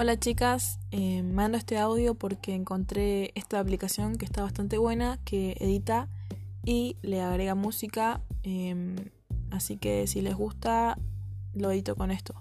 Hola chicas, eh, mando este audio porque encontré esta aplicación que está bastante buena, que edita y le agrega música, em, así que si les gusta, lo edito con esto.